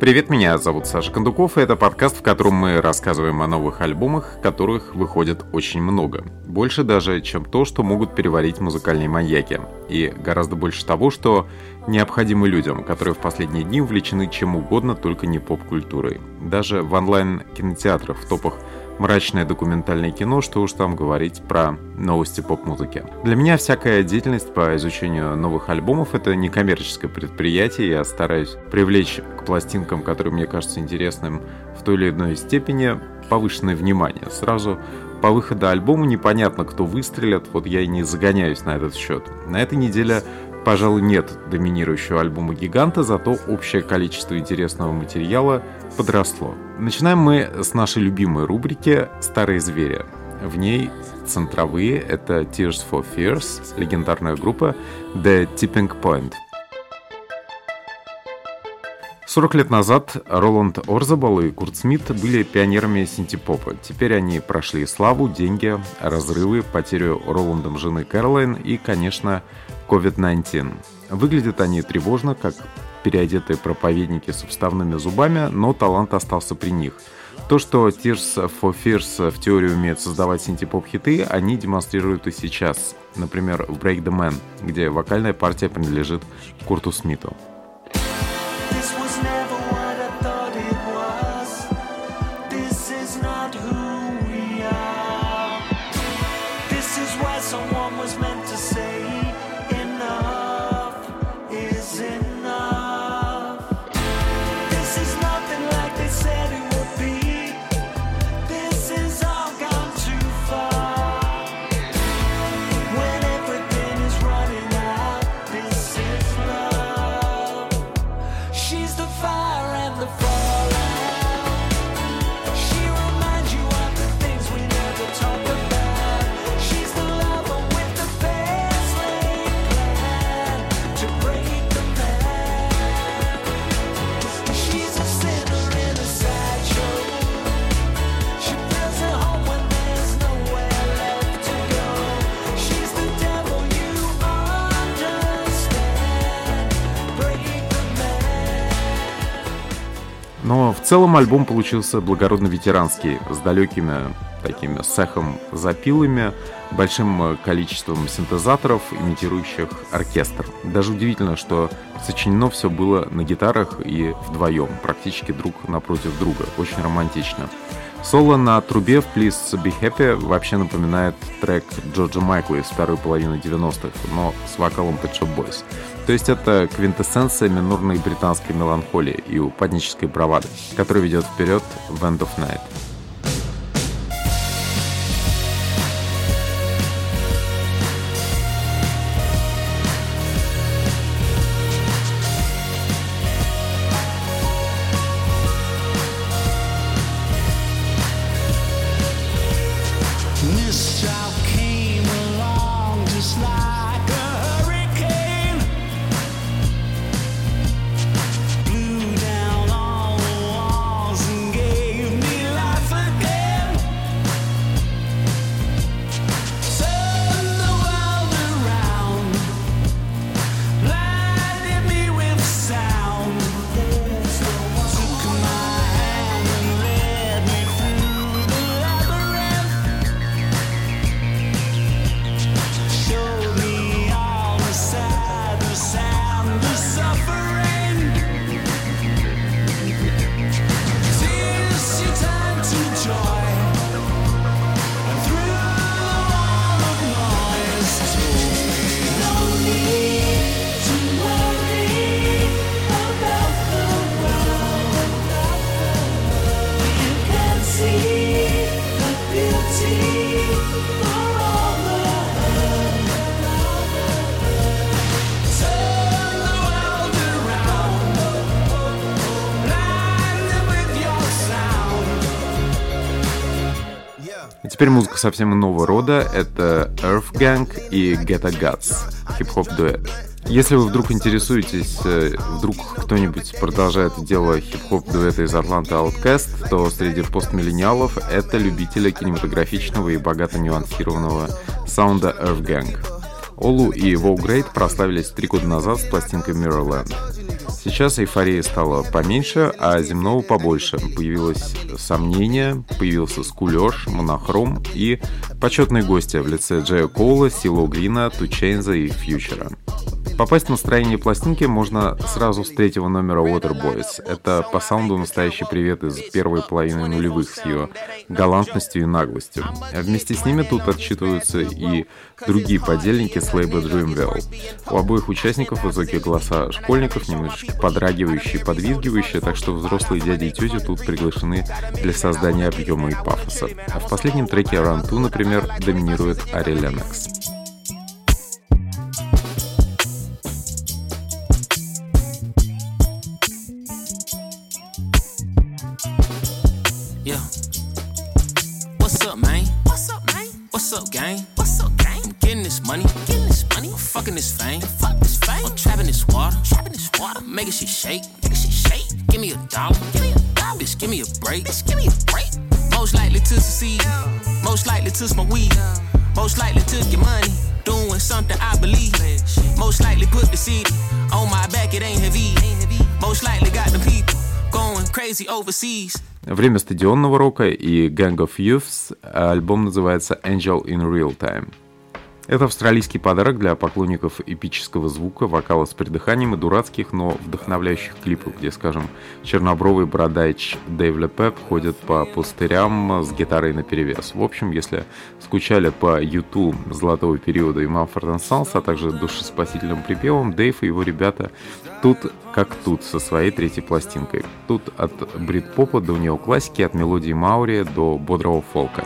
Привет, меня зовут Саша Кондуков, и это подкаст, в котором мы рассказываем о новых альбомах, которых выходит очень много. Больше даже, чем то, что могут переварить музыкальные маньяки. И гораздо больше того, что необходимо людям, которые в последние дни увлечены чем угодно, только не поп-культурой. Даже в онлайн-кинотеатрах в топах мрачное документальное кино, что уж там говорить про новости поп-музыки. Для меня всякая деятельность по изучению новых альбомов — это не коммерческое предприятие, я стараюсь привлечь к пластинкам, которые мне кажутся интересным в той или иной степени, повышенное внимание. Сразу по выходу альбома непонятно, кто выстрелит, вот я и не загоняюсь на этот счет. На этой неделе Пожалуй, нет доминирующего альбома гиганта, зато общее количество интересного материала подросло. Начинаем мы с нашей любимой рубрики «Старые звери». В ней центровые — это Tears for Fears, легендарная группа The Tipping Point. 40 лет назад Роланд Орзабал и Курт Смит были пионерами синтепопа. Теперь они прошли славу, деньги, разрывы, потерю Роландом жены Кэролайн и, конечно, COVID-19. Выглядят они тревожно, как переодетые проповедники с вставными зубами, но талант остался при них. То, что Tears for Fears в теории умеет создавать синтепоп-хиты, они демонстрируют и сейчас. Например, в Break the Man, где вокальная партия принадлежит Курту Смиту. Целом альбом получился благородно ветеранский, с далекими такими сехом запилами, большим количеством синтезаторов, имитирующих оркестр. Даже удивительно, что сочинено все было на гитарах и вдвоем, практически друг напротив друга. Очень романтично. Соло на трубе в Please Be Happy вообще напоминает трек Джорджа Майкла из второй половины 90-х, но с вокалом Pet Shop Boys. То есть это квинтэссенция минорной британской меланхолии и упаднической бравады, которая ведет вперед в End of Night. Теперь музыка совсем иного рода. Это Earth Gang и Ghetto Gods. Хип-хоп дуэт. Если вы вдруг интересуетесь, э, вдруг кто-нибудь продолжает дело хип-хоп дуэта из Атланты Outkast, то среди постмиллениалов это любители кинематографичного и богато нюансированного саунда Earth Gang. Olu и WowGr8 прославились три года назад с пластинкой Mirrorland. Сейчас эйфория стала поменьше, а земного побольше. Появилось сомнение, появился скулеж, монохром и почетные гости в лице Джея Коула, Сило Грина, Тучейнза и Фьючера. Попасть в настроение пластинки можно сразу с третьего номера Waterboys. Это по саунду настоящий привет из первой половины нулевых с ее галантностью и наглостью. Вместе с ними тут отчитываются и другие подельники с лейба Dreamville. У обоих участников высокие голоса школьников, немножечко подрагивающие, подвизгивающие, так что взрослые дяди и тети тут приглашены для создания объема и пафоса. А в последнем треке Run 2, например, доминирует Ари Ленокс. water. Making shit shake, making shit shake. Give me a dollar, give me a dollar. Bitch, give me a break, bitch, give me a break. Most likely to succeed, most likely to smoke weed, most likely to get money. Doing something I believe. Most likely put the CD on my back, it ain't heavy. Most likely got the people going crazy overseas. Время стадионного рока и Gang of Youths. Альбом называется Angel in Real Time. Это австралийский подарок для поклонников эпического звука, вокала с придыханием и дурацких, но вдохновляющих клипов, где, скажем, чернобровый бородач Дэйв Лепеп ходит по пустырям с гитарой наперевес. В общем, если скучали по юту золотого периода и Mumford Sons, а также душеспасительным припевом, Дэйв и его ребята тут как тут со своей третьей пластинкой. Тут от брит-попа до неоклассики, от мелодии Маури до бодрого фолка.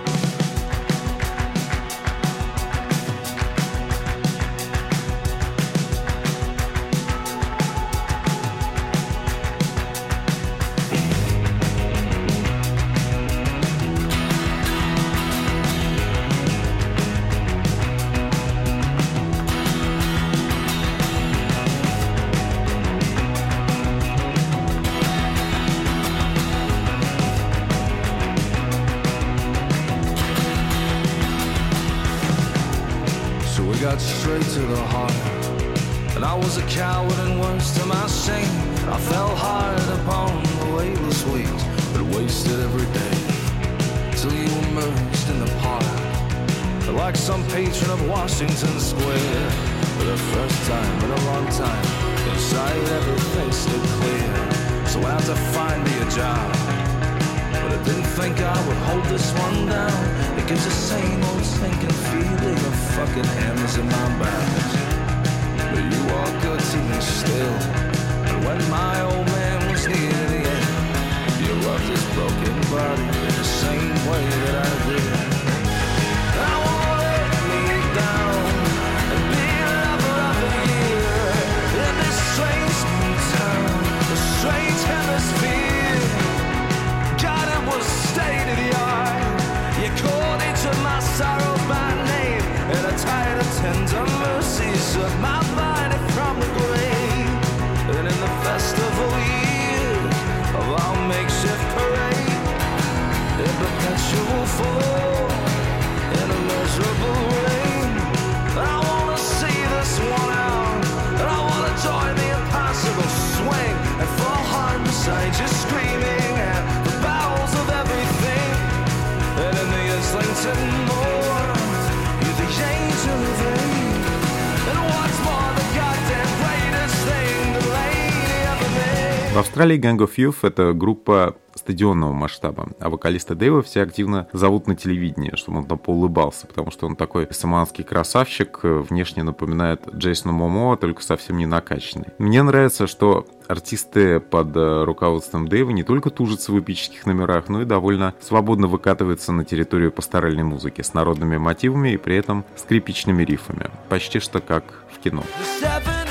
Австралии Gang of Youths — это группа стадионного масштаба, а вокалиста Дэйва все активно зовут на телевидении, чтобы он там поулыбался, потому что он такой самоанский красавчик, внешне напоминает Джейсона Момоа, только совсем не накачанный. Мне нравится, что артисты под руководством Дэйва не только тужатся в эпических номерах, но и довольно свободно выкатываются на территорию пасторальной музыки с народными мотивами и при этом скрипичными риффами. Почти что как в кино. pierced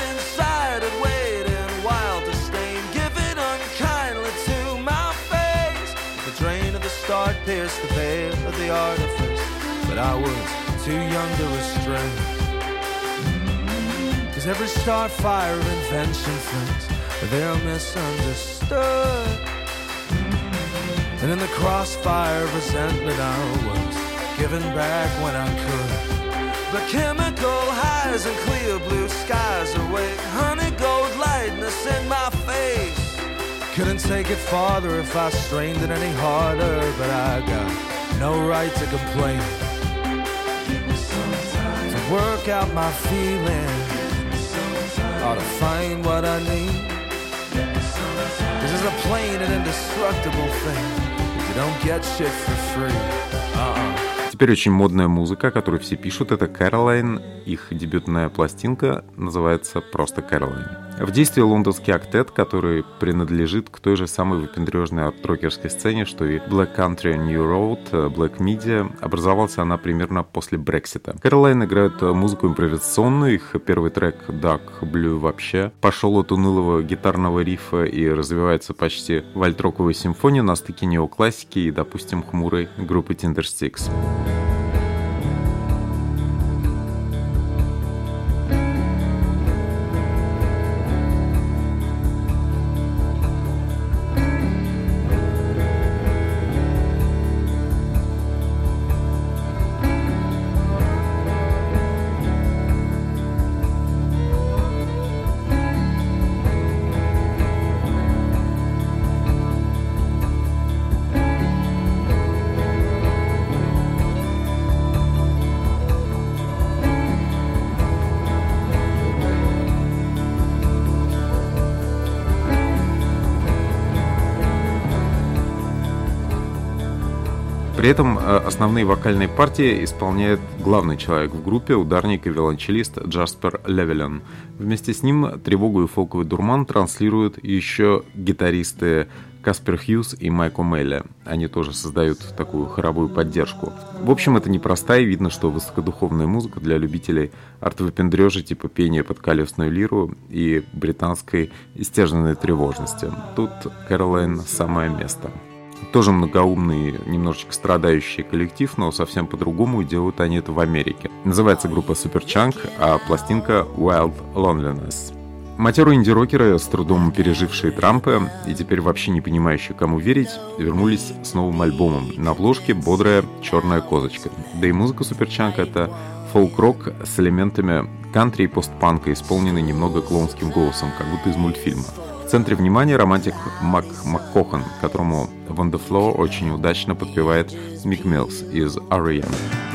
I was too young to restrain. Cause every start fire of invention friends, they're misunderstood. And in the crossfire of resentment, I was giving back when I could. But chemical highs and clear blue skies await honey gold lightness in my face Couldn't take it farther if I strained it any harder, but I got no right to complain. Work out my feelings, or to find what I need. This is a plain and indestructible thing. You don't get shit for free. Uh-uh. Теперь очень модная музыка, которую все пишут, это Caroline. Их дебютная пластинка называется просто Caroline. В действии лондонский актет, который принадлежит к той же самой выпендрежной арт-рокерской сцене, что и Black Country New Road, Black Media, образовалась она примерно после Брексита. Кэролайн играет музыку импровизационную, их первый трек Dark Blue вообще пошел от унылого гитарного рифа и развивается почти вальтроковой симфонии на стыке неоклассики и, допустим, хмурой группы Tindersticks. При этом э, основные вокальные партии исполняет главный человек в группе, ударник и виолончелист Джаспер Левелен. Вместе с ним тревогу и фолковый дурман транслируют еще гитаристы Каспер Хьюз и Майко Мелли. Они тоже создают такую хоровую поддержку. В общем, это непростая, видно, что высокодуховная музыка для любителей артовыпендрежа типа пения под колесную лиру и британской истяженной тревожности. Тут Кэролайн самое место. Тоже многоумный, немножечко страдающий коллектив, но совсем по-другому делают они это в Америке. Называется группа Superchunk, а пластинка Wild Loneliness. Матеру инди-рокеры, с трудом пережившие Трампа и теперь вообще не понимающие, кому верить, вернулись с новым альбомом. На обложке бодрая черная козочка. Да и музыка Суперчанка — это фолк-рок с элементами кантри и постпанка, исполненный немного клоунским голосом, как будто из мультфильма. Центре внимания романтик Мак МакКохан, которому Floor очень удачно подпевает Мик Милс из R.E.M.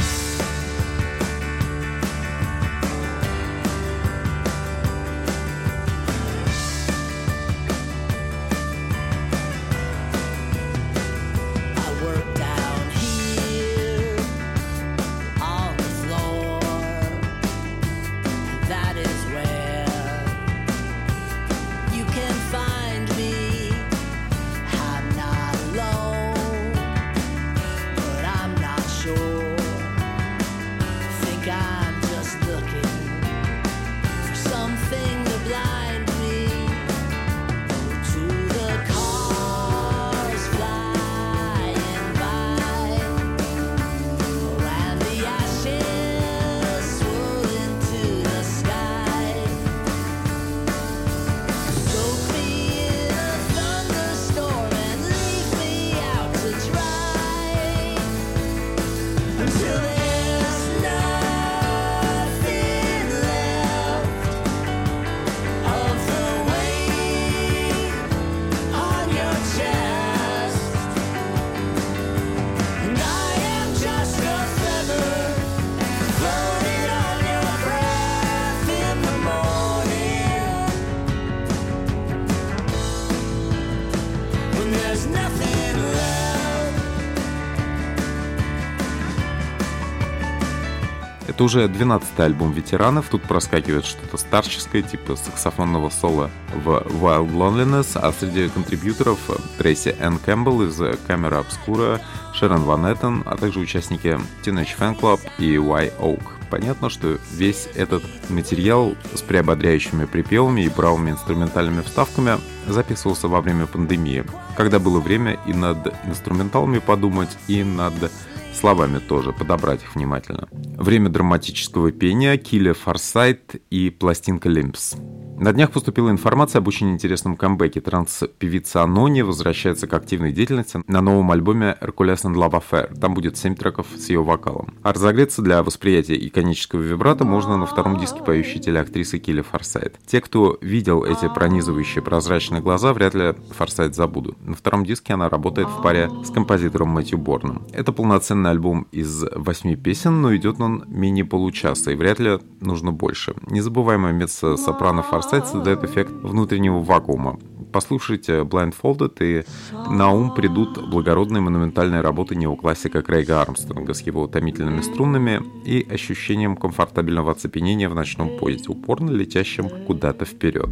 Это уже 12-й альбом ветеранов. Тут проскакивает что-то старческое, типа саксофонного соло в Wild Loneliness, а среди контрибьюторов Трейси Энн Кэмпбелл из Камера Обскура, Шерон Ван Эттен, а также участники Teenage Fan Club и Y Oak. Понятно, что весь этот материал с приободряющими припевами и бравыми инструментальными вставками записывался во время пандемии, когда было время и над инструменталами подумать, и над словами тоже, подобрать их внимательно. Время драматического пения, Килля Форсайт и пластинка Лимпс. На днях поступила информация об очень интересном камбэке. Транс-певица Анони возвращается к активной деятельности на новом альбоме Hercules and Love Affair. Там будет 7 треков с ее вокалом. А разогреться для восприятия иконического вибрата можно на втором диске поющей телеактрисы Килли Форсайт. Те, кто видел эти пронизывающие прозрачные глаза, вряд ли Форсайт забудут. На втором диске она работает в паре с композитором Мэтью Борном. Это полноценный альбом из восьми песен, но идет он менее получаса, и вряд ли нужно больше. Незабываемая меццо-сопрано Форсайт создает эффект внутреннего вакуума. Послушайте Blindfolded, и на ум придут благородные монументальные работы неоклассика Крейга Армстронга с его утомительными струнами и ощущением комфортабельного оцепенения в ночном поезде, упорно летящем куда-то вперед.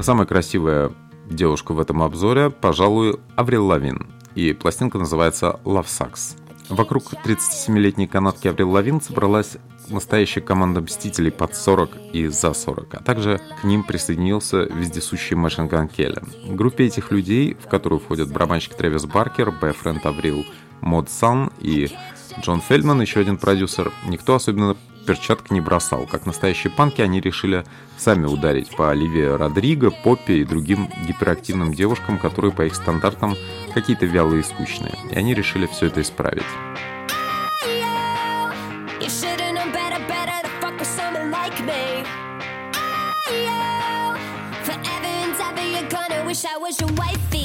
Самая красивая девушка в этом обзоре, пожалуй, Аврил Лавин. И пластинка называется Love Sux. Вокруг 37-летней канадки Аврил Лавин собралась настоящая команда мстителей под 40 и за 40, а также к ним присоединился вездесущий Machine Gun Kelly. Группе этих людей, в которую входят барабанщик Трэвис Баркер, бойфренд Аврил Mod Sun и Джон Фельдман, еще один продюсер, никто особенно перчатки не бросал. Как настоящие панки, они решили сами ударить по Оливии Родриго, Поппи и другим гиперактивным девушкам, которые по их стандартам какие-то вялые и скучные. И они решили все это исправить. I was your wifey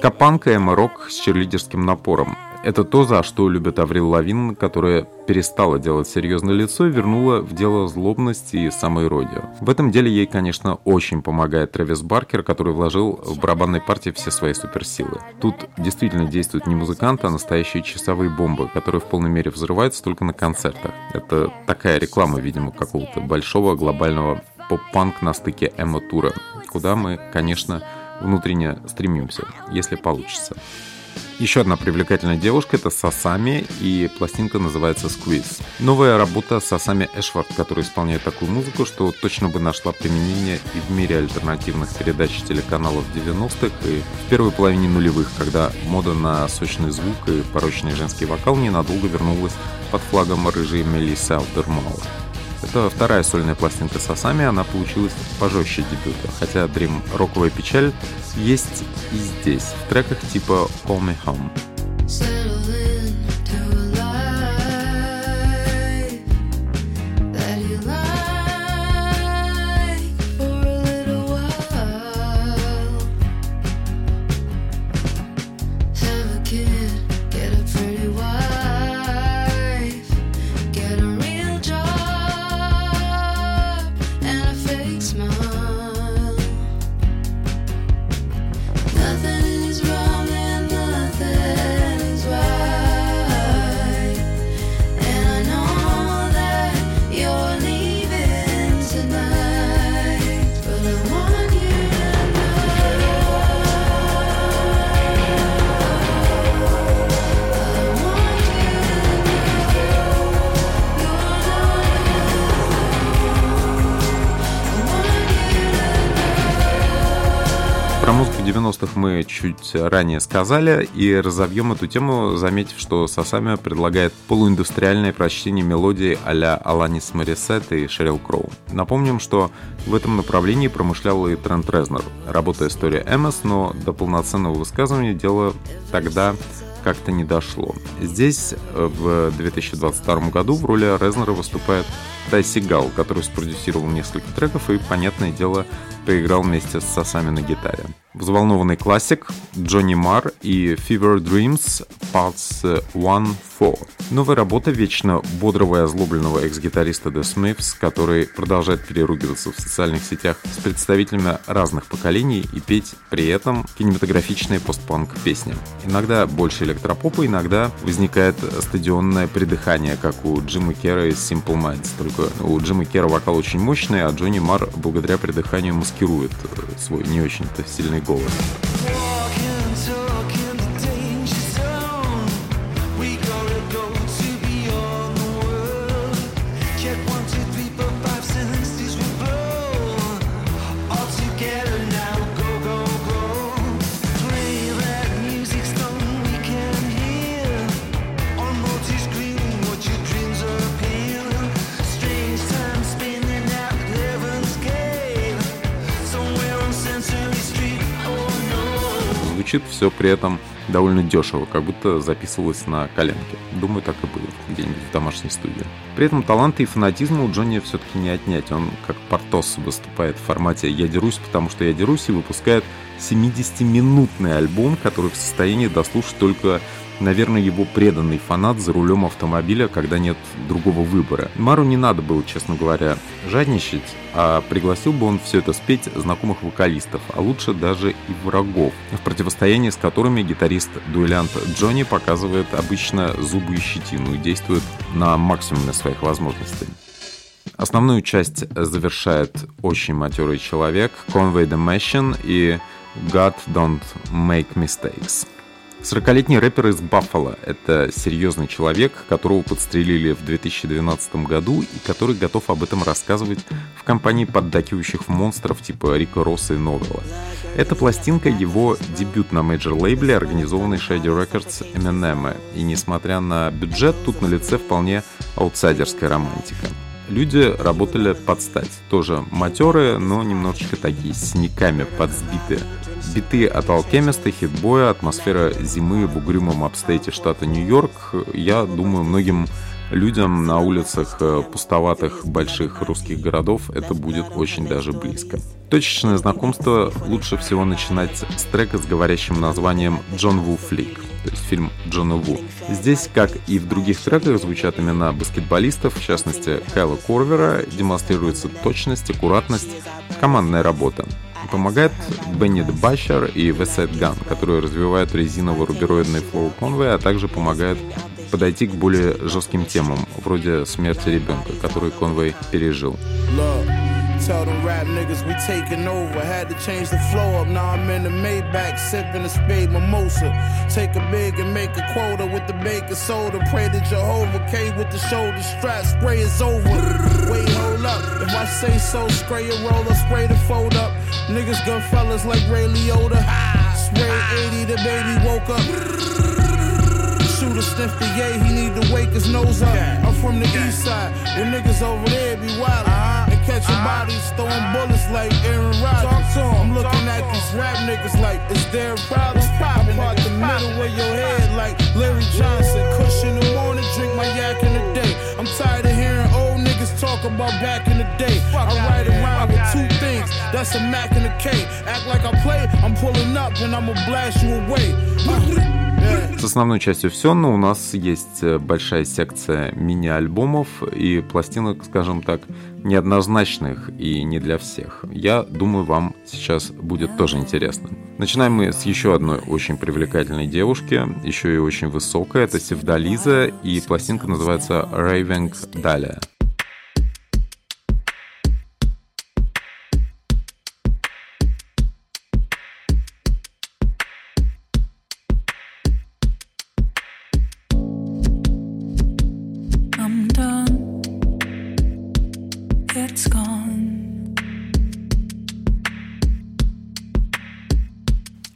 Скапанк и эмо-рок с черлидерским напором. Это то, за что любит Аврил Лавин, которая перестала делать серьезное лицо и вернула в дело злобность и самоиронию. В этом деле ей, конечно, очень помогает Трэвис Баркер, который вложил в барабанной партии все свои суперсилы. Тут действительно действуют не музыканты, а настоящие часовые бомбы, которые в полной мере взрываются только на концертах. Это такая реклама, видимо, какого-то большого глобального поп-панк на стыке эмо-тура, куда мы, конечно, внутренне стремимся, если получится. Еще одна привлекательная девушка — это Сасами, и пластинка называется «Squeeze». Новая работа Сасами Эшвард, которая исполняет такую музыку, что точно бы нашла применение и в мире альтернативных передач телеканалов 90-х, и в первой половине нулевых, когда мода на сочный звук и порочный женский вокал ненадолго вернулась под флагом рыжей Мелиссы Алдермауэр. Это вторая сольная пластинка с Асами, она получилась пожестче дебюта, хотя Dream «Роковая печаль» есть и здесь, в треках типа «Call Me Home». Settle мы чуть ранее сказали, и разовьем эту тему, заметив, что Сасами предлагает полуиндустриальное прочтение мелодии а-ля Аланис Морисет и Шерил Кроу. Напомним, что в этом направлении промышлял и Трент Резнер, работая история Эммос, но до полноценного высказывания дело тогда как-то не дошло. Здесь в 2022 году в роли Резнера выступает Тай Сигал, который спродюсировал несколько треков и, понятное дело, поиграл вместе с Сосами на гитаре. Взволнованный классик Джонни Мар и Fever Dreams Parts 1-4. Новая работа вечно бодрого и озлобленного экс-гитариста The Smiths, который продолжает переругиваться в социальных сетях с представителями разных поколений и петь при этом кинематографичные постпанк песни. Иногда больше электропопа, иногда возникает стадионное придыхание, как у Джима Кера из Simple Minds. Только у Джима Кера вокал очень мощный, а Джонни Мар благодаря придыханию маскирует свой не очень-то сильный Board. Звучит все при этом довольно дешево, как будто записывалось на коленке. Думаю, так и будет где-нибудь в домашней студии. При этом таланты и фанатизма у Джонни все-таки не отнять. Он как Портос выступает в формате «Я дерусь, потому что я дерусь» и выпускает 70-минутный альбом, который в состоянии дослушать только наверное, его преданный фанат за рулем автомобиля, когда нет другого выбора. Мару не надо было, честно говоря, жадничать, а пригласил бы он все это спеть знакомых вокалистов, а лучше даже и врагов, в противостоянии с которыми гитарист-дуэлянт Джонни показывает обычно зубы и щетину и действует на максимуме своих возможностей. Основную часть завершает очень матерый человек Conway the Machine и God Don't Make Mistakes. 40-летний рэпер из Баффало — это серьезный человек, которого подстрелили в 2012 году и который готов об этом рассказывать в компании поддакивающих монстров типа Рика Росса и Новелла. Эта пластинка — его дебют на мейджор-лейбле, организованный Shady Records Eminem, и несмотря на бюджет, тут на лице вполне аутсайдерская романтика. Люди работали под стать, тоже матерые, но немножечко такие, с синяками подсбитые. Биты от Алкемиста, Хит-Боя, атмосфера зимы в угрюмом апстейте штата Нью-Йорк, я думаю, многим людям на улицах э, пустоватых больших русских городов это будет очень даже близко. Точечное знакомство лучше всего начинать с трека с говорящим названием «John Woo Flick», то есть фильм Джона Ву. Здесь, как и в других треках, звучат имена баскетболистов, в частности Кайла Корвера, демонстрируется точность, аккуратность, командная работа. Помогает Benny the Butcher и Westside Gunn, которые развивают резиново-рубероидный флоу Конвей, а также помогают подойти к более жестким темам, вроде смерти ребенка, который Конвей пережил. Tell them rap niggas we taking over. Had to change the flow up. Now I'm in the Maybach sipping a spade mimosa. Take a big and make a quota with the baking soda. Pray to Jehovah K with the shoulder strap. Spray is over. Wait, hold up. If I say so, spray a roller, spray the fold up. Niggas gun fellas like Ray Liotta. Spray 80, the baby woke up shooter sniff the yay, he need to wake his nose up. I'm from the east side, where niggas over there be wild. Catching uh-huh. bodies, throwing bullets like Aaron Rodgers. I'm looking at these rap niggas like, is there a problem? I part the middle of your head like Larry Johnson. Kush in the morning, drink my yak in the day. I'm tired of hearing old niggas talk about back in the day. I ride around with two things, that's a Mac and a K. Act like I play, I'm pulling up and I'ma blast you away. С основной частью все, но у нас есть э, большая секция мини-альбомов и пластинок, скажем так, неоднозначных и не для всех. Я думаю, вам сейчас будет тоже интересно. Начинаем мы с еще одной очень привлекательной девушки, еще и очень высокая, это Севдализа, и пластинка называется Raving Dahlia.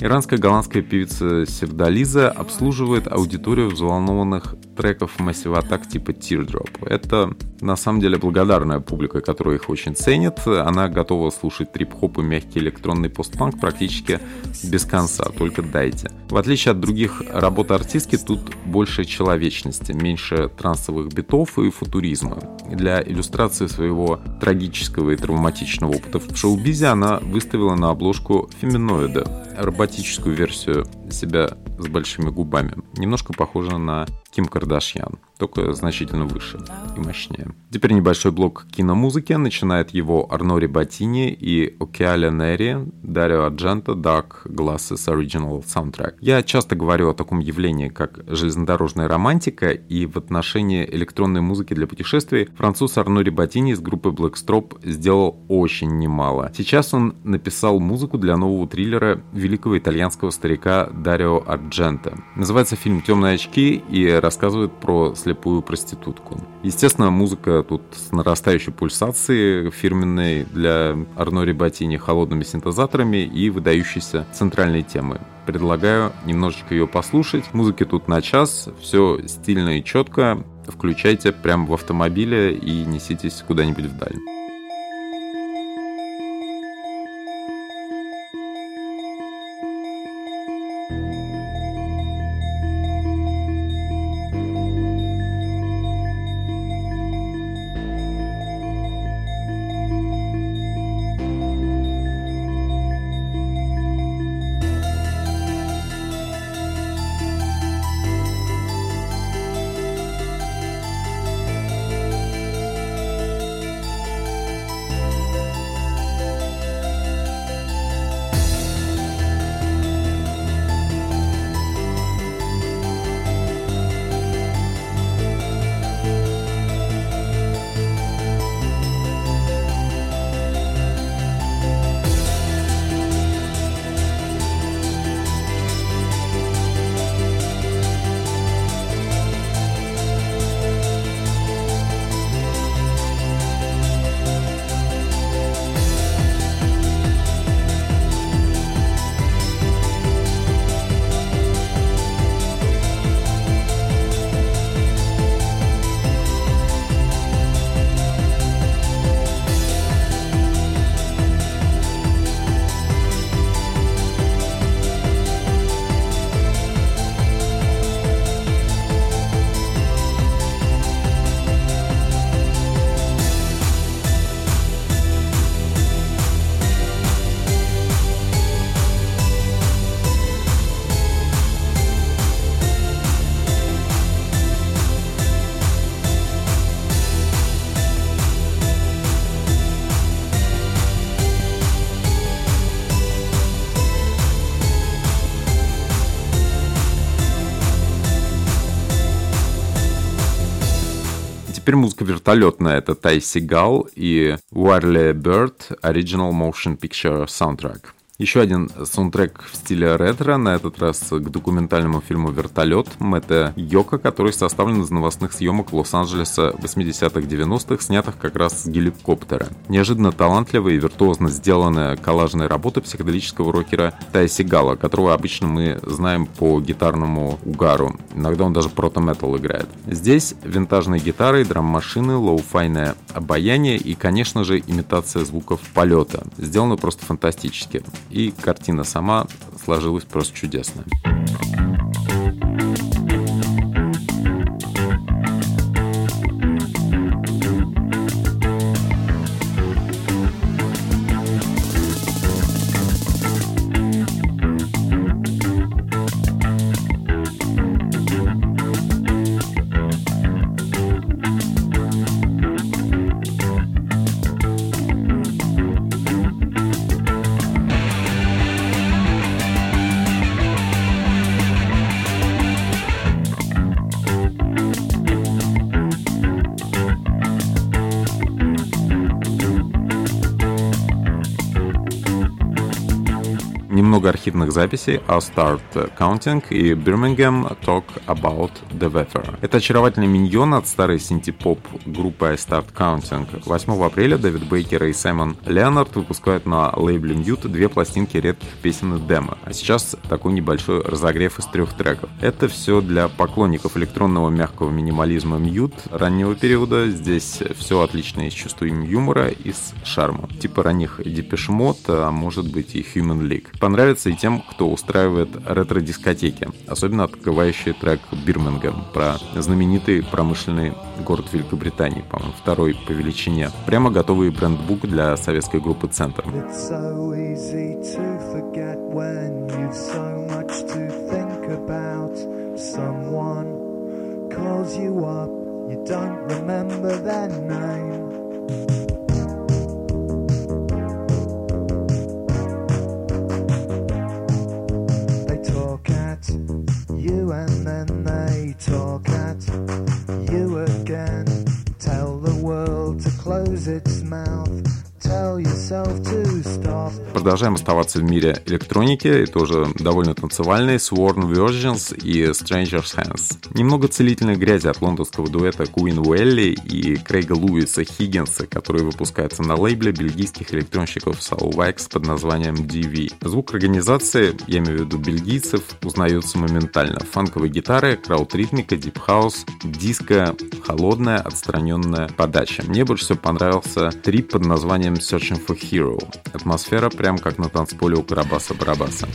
Иранская голландская певица Сердализа обслуживает аудиторию взволнованных треков Massive Attack типа Teardrop. Это на самом деле благодарная публика, которая их очень ценит. Она готова слушать трип-хоп и мягкий электронный постпанк практически без конца, только дайте. В отличие от других работ артистки, тут больше человечности, меньше трансовых битов и футуризма. Для иллюстрации своего трагического и травматичного опыта в шоу-бизе она выставила на обложку феминоида, роботическую версию себя с большими губами. Немножко похоже на Ким Кардашьян, только значительно выше и мощнее. Теперь небольшой блок киномузыки. Начинает его Арно Рибатини и Океаля Нери, Дарио Аджента, Dark Glasses Original Soundtrack. Я часто говорю о таком явлении, как железнодорожная романтика, и в отношении электронной музыки для путешествий француз Арно Рибатини из группы Blackstrop сделал очень немало. Сейчас он написал музыку для нового триллера великого итальянского старика Дарио Арджента. Называется фильм «Темные очки» и рассказывает про слепую проститутку. Естественно, музыка тут с нарастающей пульсацией, фирменной для Арно Рибатини холодными синтезаторами и выдающейся центральной темой. Предлагаю немножечко ее послушать. Музыки тут на час, все стильно и четко. Включайте прямо в автомобиле и неситесь куда-нибудь вдаль. Вертолетная. Это Тай Сигал и Whirlybird Original Motion Picture Soundtrack. Еще один саундтрек в стиле ретро, на этот раз к документальному фильму «Вертолет» Мэтта Йока, который составлен из новостных съемок Лос-Анджелеса 80-х 90-х, снятых как раз с геликоптера. Неожиданно талантливая и виртуозно сделанная коллажная работа психоделического рокера Тая Сигала, которого обычно мы знаем по гитарному угару. Иногда он даже прото-метал играет. Здесь винтажные гитары, драм-машины, лоу-файное обаяние и, конечно же, имитация звуков полета. Сделано просто фантастически и картина сама сложилась просто чудесно. Много архивных записей «I'll Start Counting» и «Birmingham Talk About the Weather». Это очаровательный миньон от старой синти-поп группы «I Start Counting». 8 апреля Дэвид Бейкер и Саймон Леонард выпускают на лейбле Mute две пластинки редких песен и демо. А сейчас такой небольшой разогрев из трех треков. Это все для поклонников электронного мягкого минимализма Mute раннего периода. Здесь все отлично из чувством юмора и с шармом. Типа ранних Depeche Mode, а может быть и Human League. Понравится и тем, кто устраивает ретро-дискотеки. Особенно открывающий трек Бирмингем про знаменитый промышленный город Великобритании, по-моему, второй по величине. Прямо готовый брендбук для советской группы «Центр». calls you up, you don't remember their name. You and then they talk at you again. Tell the world to close its mouth. Продолжаем оставаться в мире электроники, и тоже довольно танцевальной, Sworn Virgins и Strangers Hands. Немного целительной грязи от лондонского дуэта Quinn Whalley и Крейга Луиса Хиггинса, который выпускается на лейбле бельгийских электронщиков Soulwax под названием DV. Звук организации, я имею в виду бельгийцев, узнается моментально. Фанковые гитары, краут-ритмика, дип-хаус, диско, холодная, отстраненная подача. Мне больше всего понравился трип под названием названием Searching for Hero. Атмосфера прям как на танцполе у Карабаса-Барабаса.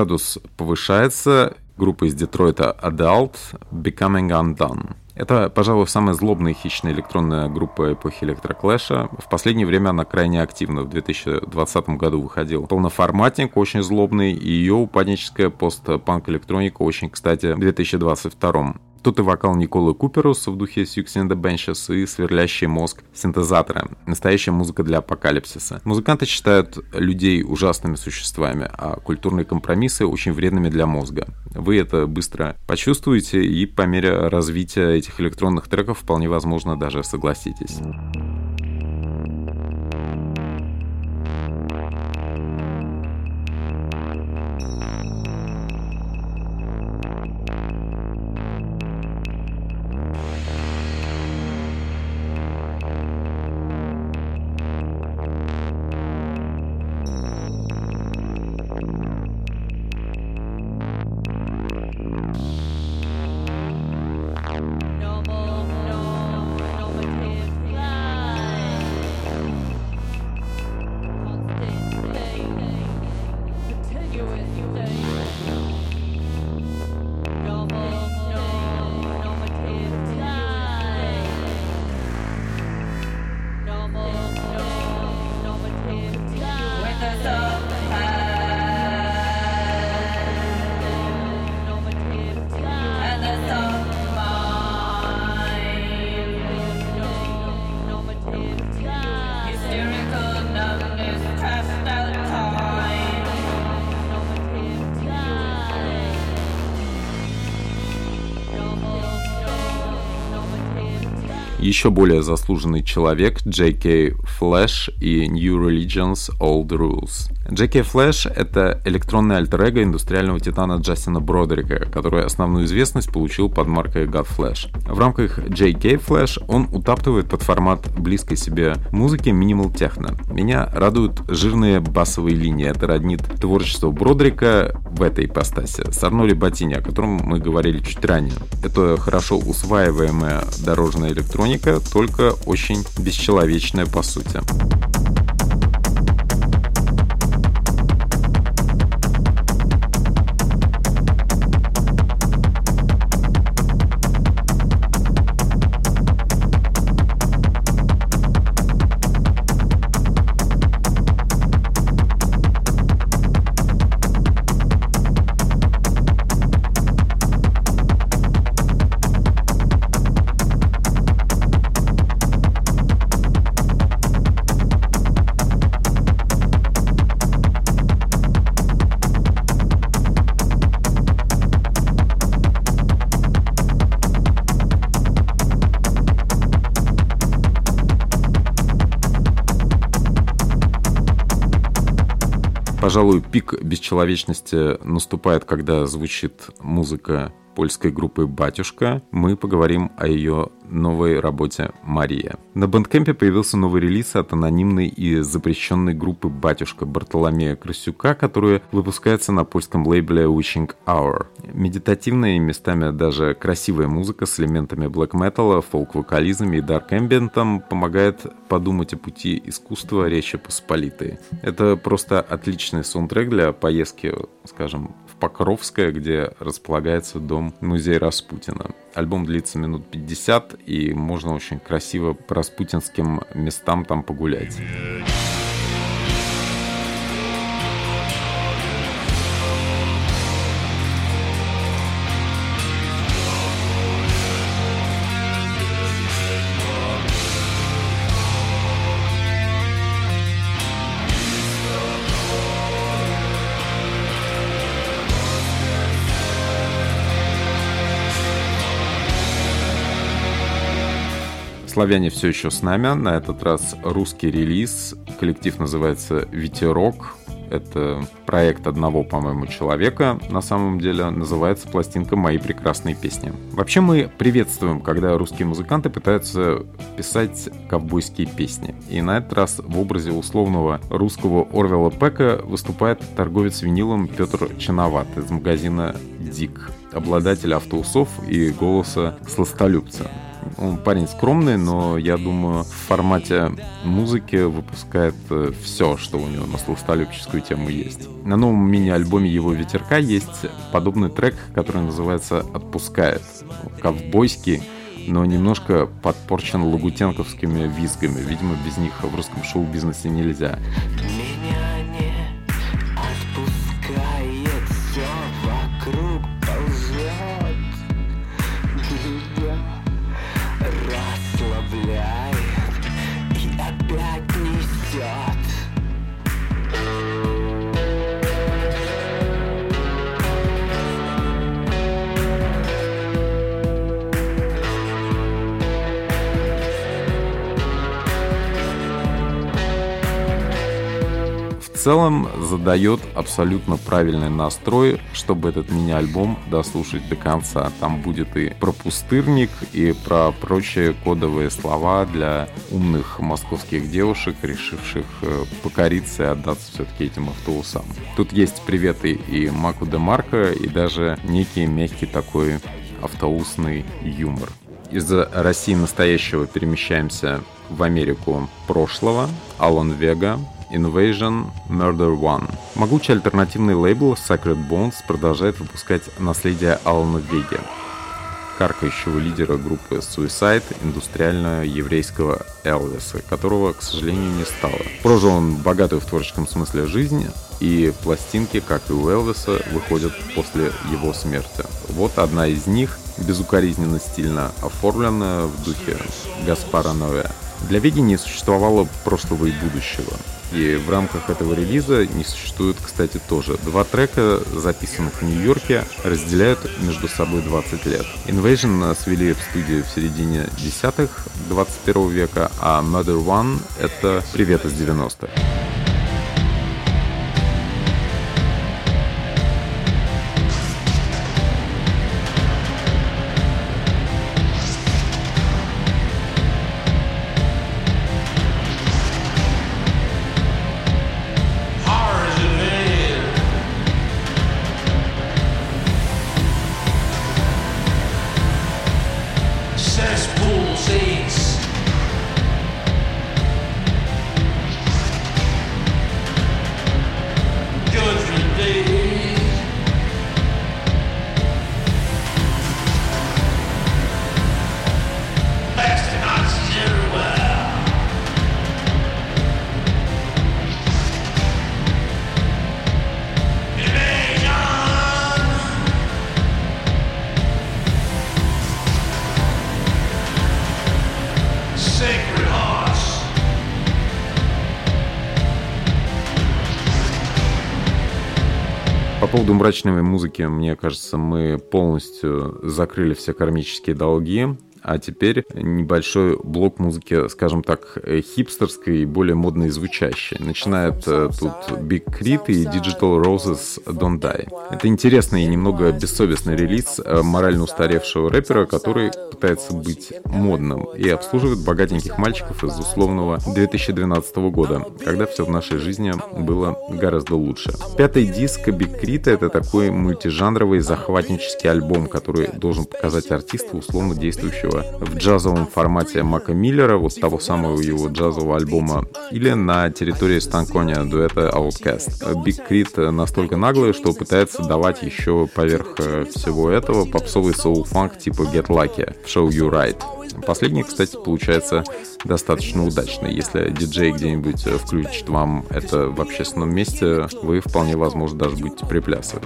Градус повышается. Группа из Детройта Adult Becoming Undone. Это, пожалуй, самая злобная хищная электронная группа эпохи электроклэша. В последнее время она крайне активна. В 2020 году выходил полноформатник, очень злобный, и ее упадническая постпанк электроника очень, кстати, в 2022. Тут и вокал Николы Куперус в духе Six and и сверлящий мозг синтезатора. Настоящая музыка для апокалипсиса. Музыканты считают людей ужасными существами, а культурные компромиссы очень вредными для мозга. Вы это быстро почувствуете и по мере развития этих электронных треков вполне возможно даже согласитесь. Еще более заслуженный человек J.K. Flash и New Religions Old Rules. J.K. Flash — это электронный альтер индустриального титана Джастина Бродерика, который основную известность получил под маркой God Flash. В рамках J.K. Flash он утаптывает под формат близкой себе музыки минимал техно. Меня радуют жирные басовые линии. Это роднит творчество Бродрика в этой ипостаси с Арноли Батини, о котором мы говорили чуть ранее. Это хорошо усваиваемая дорожная электроника, только очень бесчеловечная по сути. Пожалуй, пик бесчеловечности наступает, когда звучит музыка польской группы «Батюшка», мы поговорим о ее новой работе «Мария». На Бандкемпе появился новый релиз от анонимной и запрещенной группы «Батюшка» Бартоломея Красюка, которая выпускается на польском лейбле Wishing Hour. Медитативная и местами даже красивая музыка с элементами блэк металла, фолк-вокализмом и дарк эмбиентом помогает подумать о пути искусства Речи Посполитой. Это просто отличный саундтрек для поездки, скажем, Покровская, где располагается дом музея Распутина. Альбом длится минут 50, и можно очень красиво по распутинским местам там погулять. Славяне все еще с нами. На этот раз русский релиз. Коллектив называется «Ветерок». Это проект одного, по-моему, человека. На самом деле называется пластинка «Мои прекрасные песни». Вообще мы приветствуем, когда русские музыканты пытаются писать ковбойские песни. И на этот раз в образе условного русского Орвела Пека выступает торговец винилом Петр Чановат из магазина «Дик», обладатель автоусов и голоса сластолюбца. Он парень скромный, но я думаю, в формате музыки выпускает э, все, что у него на сластолюбческую тему есть. На новом мини-альбоме его «Ветерка» есть подобный трек, который называется «Отпускает». Ковбойский, но немножко подпорчен лагутенковскими визгами. Видимо, без них в русском шоу-бизнесе нельзя. Целом задает абсолютно правильный настрой, чтобы этот мини-альбом дослушать до конца. Там будет и про пустырник, и про прочие кодовые слова для умных московских девушек, решивших э, покориться и отдаться все-таки этим автобусам. Тут есть приветы и Маку де Марко, и даже некий мягкий такой автоусный юмор. Из России настоящего перемещаемся в Америку прошлого. Алан Вега, Invasion Murder One. Могучий альтернативный лейбл Sacred Bones продолжает выпускать наследие Алана Веги, каркающего лидера группы Suicide, индустриального еврейского Элвиса, которого, к сожалению, не стало. Прожил он богатую в творческом смысле жизнь, и пластинки, как и у Элвиса, выходят после его смерти. Вот одна из них, безукоризненно стильно оформленная в духе Гаспара Нове. Для Веги не существовало прошлого и будущего. И в рамках этого релиза не существует, кстати, тоже. Два трека, записанных в Нью-Йорке, разделяют между собой 20 лет. Invasion свели в студии в середине десятых 21 века, а Mother One — это привет из 90-х. Мрачной музыки, мне кажется, мы полностью закрыли все кармические долги. А теперь небольшой блок музыки, скажем так, хипстерской и более модной и звучащей. Начинает э, тут Big Crit и Digital Roses Don't Die. Это интересный и немного бессовестный релиз э, морально устаревшего рэпера, который пытается быть модным и обслуживает богатеньких мальчиков из условного 2012 года, когда все в нашей жизни было гораздо лучше. Пятый диск Big Crit — это такой мультижанровый захватнический альбом, который должен показать артиста условно действующего Беккерила в джазовом формате Мака Миллера, вот того самого его джазового альбома, или на территории Станкония дуэта Outcast. Биг Крит настолько наглый, что пытается давать еще поверх э, всего этого попсовый соул-фанк типа Get Lucky в шоу You Right. Последний, кстати, получается достаточно удачный. Если диджей где-нибудь э, включит вам это в общественном месте, вы вполне возможно даже будете приплясывать.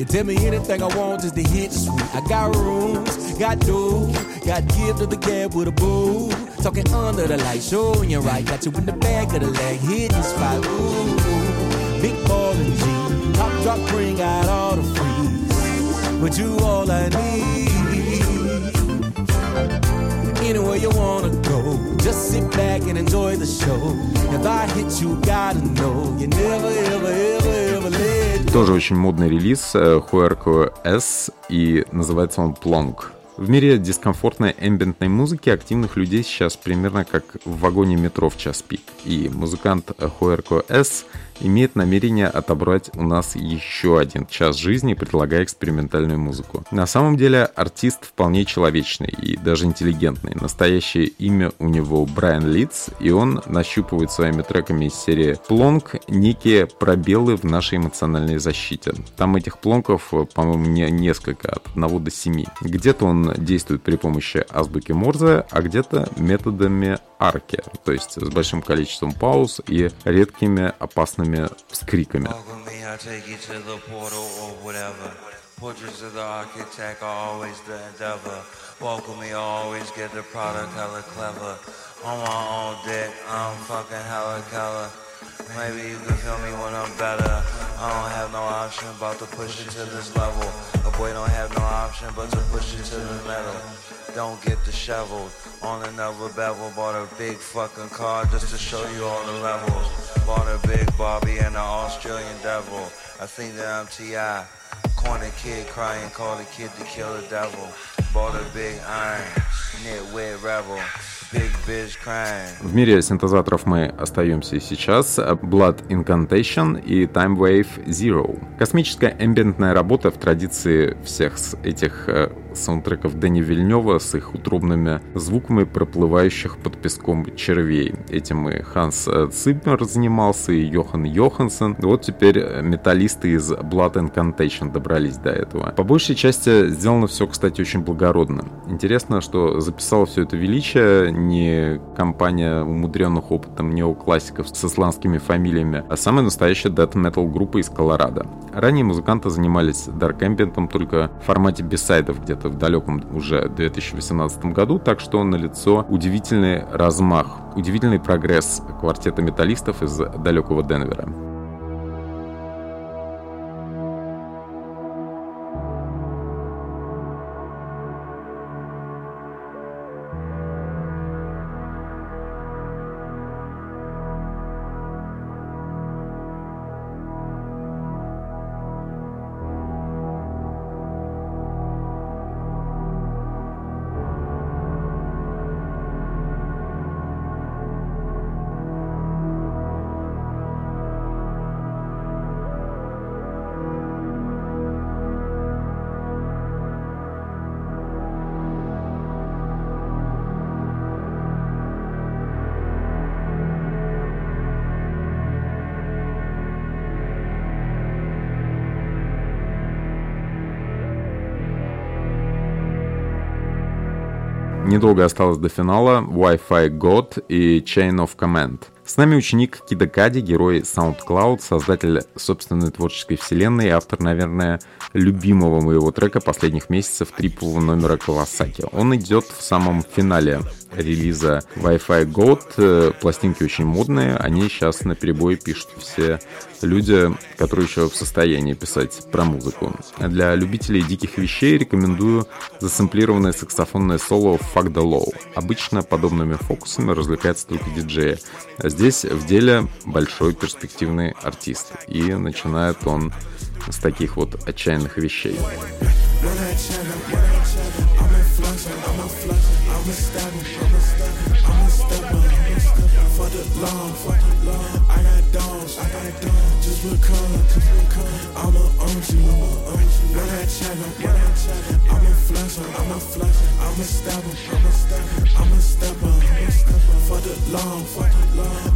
You tell me anything I want just to hit the sweet. I got rooms, got dough, got give to the cab with a boo. Talking under the light, showing you right. Got you in the back of the leg, hitting spot. Ooh, big ball and G, top drop, bring out all the freeze. But you all I need anywhere you wanna go. Just sit back and enjoy the show. If I hit you, gotta know you never, ever, ever, ever let Тоже очень модный релиз Huerco S, и называется он Plonk. В мире дискомфортной эмбиентной музыки активных людей сейчас примерно как в вагоне метро в час пик. И музыкант Хуэрко С имеет намерение отобрать у нас еще один час жизни, предлагая экспериментальную музыку. На самом деле артист вполне человечный и даже интеллигентный. Настоящее имя у него Брайан Литц, и он нащупывает своими треками из серии «Плонг» некие пробелы в нашей эмоциональной защите. Там этих плонков, по-моему, не несколько, от 1 до 7. Где-то он действует при помощи азбуки Морзе, а где-то методами арки, то есть с большим количеством пауз и редкими опасными вскриками. Portraits of the architect are always the endeavor. With me, always get the product hella clever. On my own dick, I'm fucking hella color. Maybe you can feel me when I'm better. I don't have no option but to push it to this level. Don't have no option but to push it to the metal. Don't get disheveled on another bevel. Bought a big fucking car just to show you all the levels. Bought a big Barbie and an Australian devil. I think that I'm T.I. Corner kid crying, call the kid to kill the devil. Bought a big iron. В мире синтезаторов мы остаемся сейчас. Blood Incantation и Time Wave Zero. Космическая эмбиентная работа в традиции всех этих э, саундтреков Дэни Вильнева с их утробными звуками проплывающих под песком червей. Этим и Ханс э, Ципмер занимался, и Йохан Йоханссон. Вот теперь э, металлисты из Blood Incantation добрались до этого. По большей части сделано все, кстати, очень благородно. Интересно, что записала все это величие не компания умудренных опытом неоклассиков с исландскими фамилиями, а самая настоящая death metal группа из Колорадо. Ранее музыканты занимались Dark Ambient только в формате бисайдов где-то в далеком уже 2018 году, так что на лицо удивительный размах, удивительный прогресс квартета металлистов из далекого Денвера. Недолго осталось до финала Wi-Fi God и Chain of Command. С нами ученик Кида Кади, герой SoundCloud, создатель собственной творческой вселенной и автор, наверное, любимого моего трека последних месяцев трипового номера Кавасаки. Он идет в самом финале релиза Wi-Fi God. Э, пластинки очень модные, они сейчас на перебой пишут все люди, которые еще в состоянии писать про музыку. Для любителей диких вещей рекомендую засэмплированное саксофонное соло Fuck the Low. Обычно подобными фокусами развлекается только диджея. А здесь в деле большой перспективный артист. И начинает он с таких вот отчаянных вещей. I'ma step up, I'ma step long for. I got dogs, I got dogs, just become. I'm a OG, when I check them, I'm a flusher, I'm a flusher, I'm a stabber, I'm a stabber, I'm a stepper, for the long, for the long.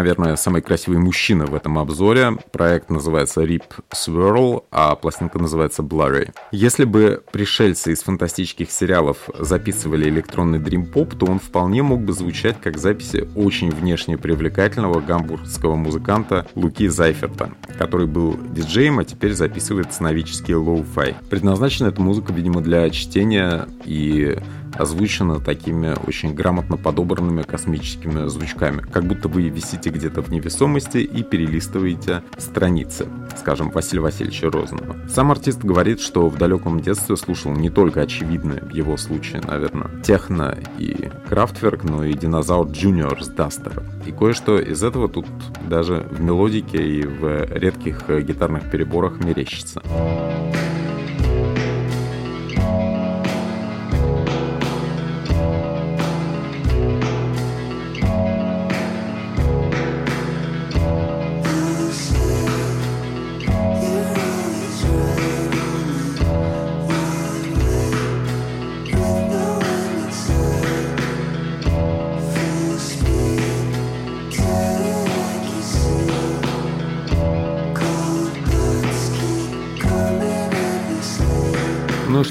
Наверное, самый красивый мужчина в этом обзоре. Проект называется Rip Swirl, а пластинка называется Blurry. Если бы пришельцы из фантастических сериалов записывали электронный дрим-поп, то он вполне мог бы звучать как записи очень внешне привлекательного гамбургского музыканта Луки Зайферта, который был диджеем, а теперь записывает сновидческие лоу-фай. Предназначена эта музыка, видимо, для чтения и озвучена такими очень грамотно подобранными космическими звучками, как будто вы висите где-то в невесомости и перелистываете страницы, скажем, Василия Васильевича Розанова. Сам артист говорит, что в далеком детстве слушал не только очевидное, в его случае, наверное, техно и крафтверк, но и Dinosaur Jr. с Duster. И кое-что из этого тут даже в мелодике и в редких гитарных переборах мерещится. Ну,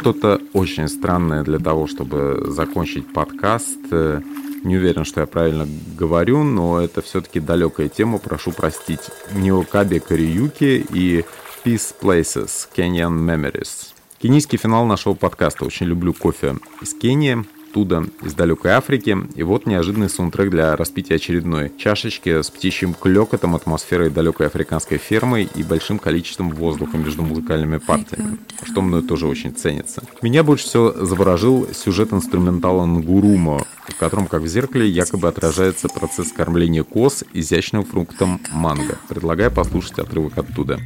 что-то очень странное для того, чтобы закончить подкаст. Не уверен, что я правильно говорю, но это все-таки далекая тема, прошу простить. Ниокаби Кариюки и Peace Places, Kenyan Memories. Кенийский финал нашего подкаста. Очень люблю кофе из Кении оттуда, из далекой Африки. И вот неожиданный саундтрек для распития очередной чашечки с птичьим клёкотом, атмосферой далекой африканской фермы и большим количеством воздуха между музыкальными партиями, что мною тоже очень ценится. Меня больше всего заворожил сюжет инструментала Нгурумо, в котором, как в зеркале, якобы отражается процесс кормления коз изящным фруктом манго. Предлагаю послушать отрывок оттуда.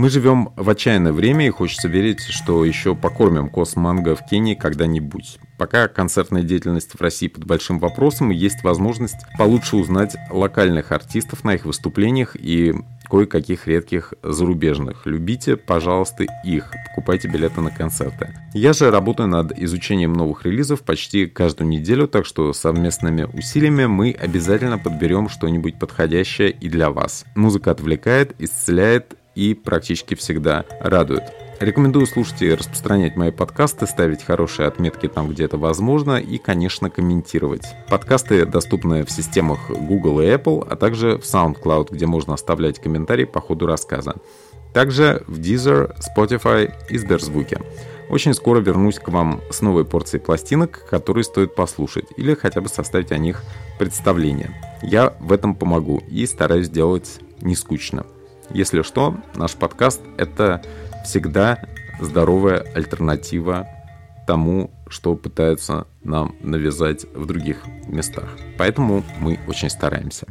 Мы живем в отчаянное время и хочется верить, что еще покормим косманго в Кении когда-нибудь. Пока концертная деятельность в России под большим вопросом, есть возможность получше узнать локальных артистов на их выступлениях и кое-каких редких зарубежных. Любите, пожалуйста, их. Покупайте билеты на концерты. Я же работаю над изучением новых релизов почти каждую неделю, так что совместными усилиями мы обязательно подберем что-нибудь подходящее и для вас. Музыка отвлекает, исцеляет и практически всегда радует. Рекомендую слушать и распространять мои подкасты, ставить хорошие отметки там, где это возможно, и, конечно, комментировать. Подкасты доступны в системах Google и Apple, а также в SoundCloud, где можно оставлять комментарии по ходу рассказа. Также в Deezer, Spotify и Сберзвуке. Очень скоро вернусь к вам с новой порцией пластинок, которые стоит послушать, или хотя бы составить о них представление. Я в этом помогу и стараюсь делать не скучно. Если что, наш подкаст — это всегда здоровая альтернатива тому, что пытаются нам навязать в других местах. Поэтому мы очень стараемся.